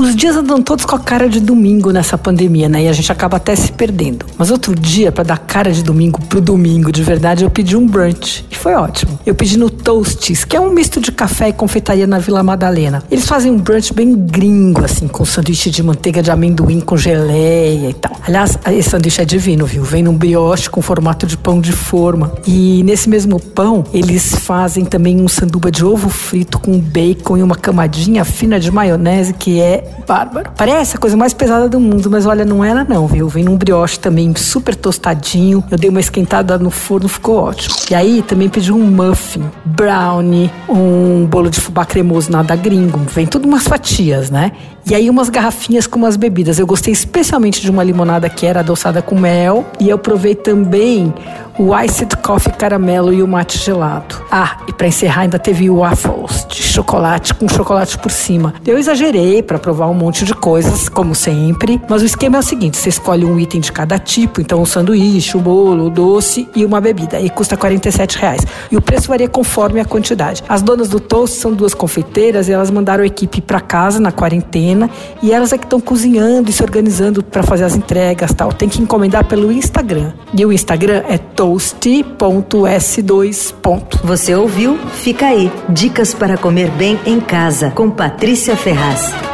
Os dias andam todos com a cara de domingo nessa pandemia, né? E a gente acaba até se perdendo. Mas outro dia, para dar cara de domingo pro domingo, de verdade, eu pedi um brunch. E foi ótimo. Eu pedi no Toasties, que é um misto de café e confeitaria na Vila Madalena. Eles fazem um brunch bem gringo, assim, com sanduíche de manteiga de amendoim com geleia e tal. Aliás, esse sanduíche é divino, viu? Vem num brioche com formato de pão de forma. E nesse mesmo pão, eles fazem também um sanduba de ovo frito com bacon e uma camadinha fina de maionese que é bárbaro. Parece a coisa mais pesada do mundo, mas olha, não era não, viu? Vem num brioche também super tostadinho. Eu dei uma esquentada no forno, ficou ótimo. E aí também pedi um muffin, brownie, um bolo de fubá cremoso nada gringo. Vem tudo umas fatias, né? E aí umas garrafinhas com umas bebidas. Eu gostei especialmente de uma limonada que era adoçada com mel. E eu provei também o iced coffee caramelo e o mate gelado. Ah, e para encerrar ainda teve waffles de chocolate com chocolate por cima. Eu exagerei para provar um monte de coisas, como sempre, mas o esquema é o seguinte, você escolhe um item de cada tipo, então o um sanduíche, o um bolo, o um doce e uma bebida, e custa 47 reais. E o preço varia conforme a quantidade. As donas do Toast são duas confeiteiras e elas mandaram a equipe para casa na quarentena e elas é que estão cozinhando e se organizando para fazer as entregas tal. Tem que encomendar pelo Instagram. E o Instagram é toast.s2. Você ouviu? Fica aí. Dicas para comer bem em casa com Patrícia Ferraz.